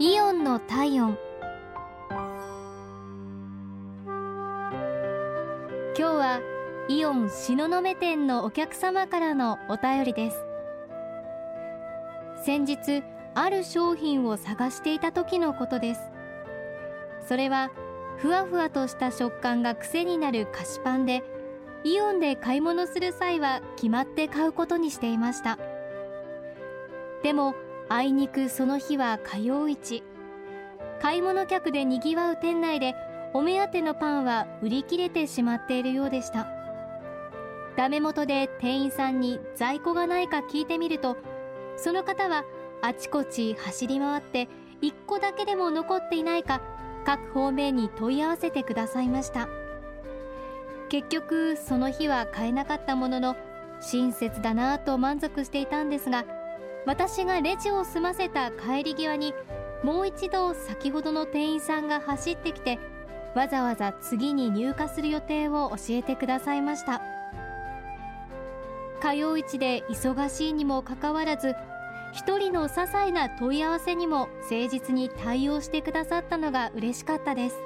イオンの体温。今日はイオン東雲店のお客様からのお便りです。先日ある商品を探していた時のことです。それはふわふわとした食感が癖になる菓子パンでイオンで買い物する際は決まって買うことにしていました。でもあいにくその日は火曜市。買い物客でにぎわう店内でお目当てのパンは売り切れてしまっているようでした。ダメ元で店員さんに在庫がないか聞いてみるとその方はあちこち走り回って1個だけでも残っていないか各方面に問い合わせてくださいました。結局その日は買えなかったものの親切だなぁと満足していたんですが私がレジを済ませた帰り際にもう一度先ほどの店員さんが走ってきてわざわざ次に入荷する予定を教えてくださいました。火曜市で忙しいにもかかわらず一人の些細な問い合わせにも誠実に対応してくださったのが嬉しかったです。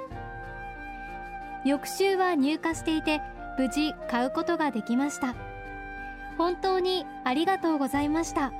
翌週は入荷していて無事買うことができました。本当にありがとうございました。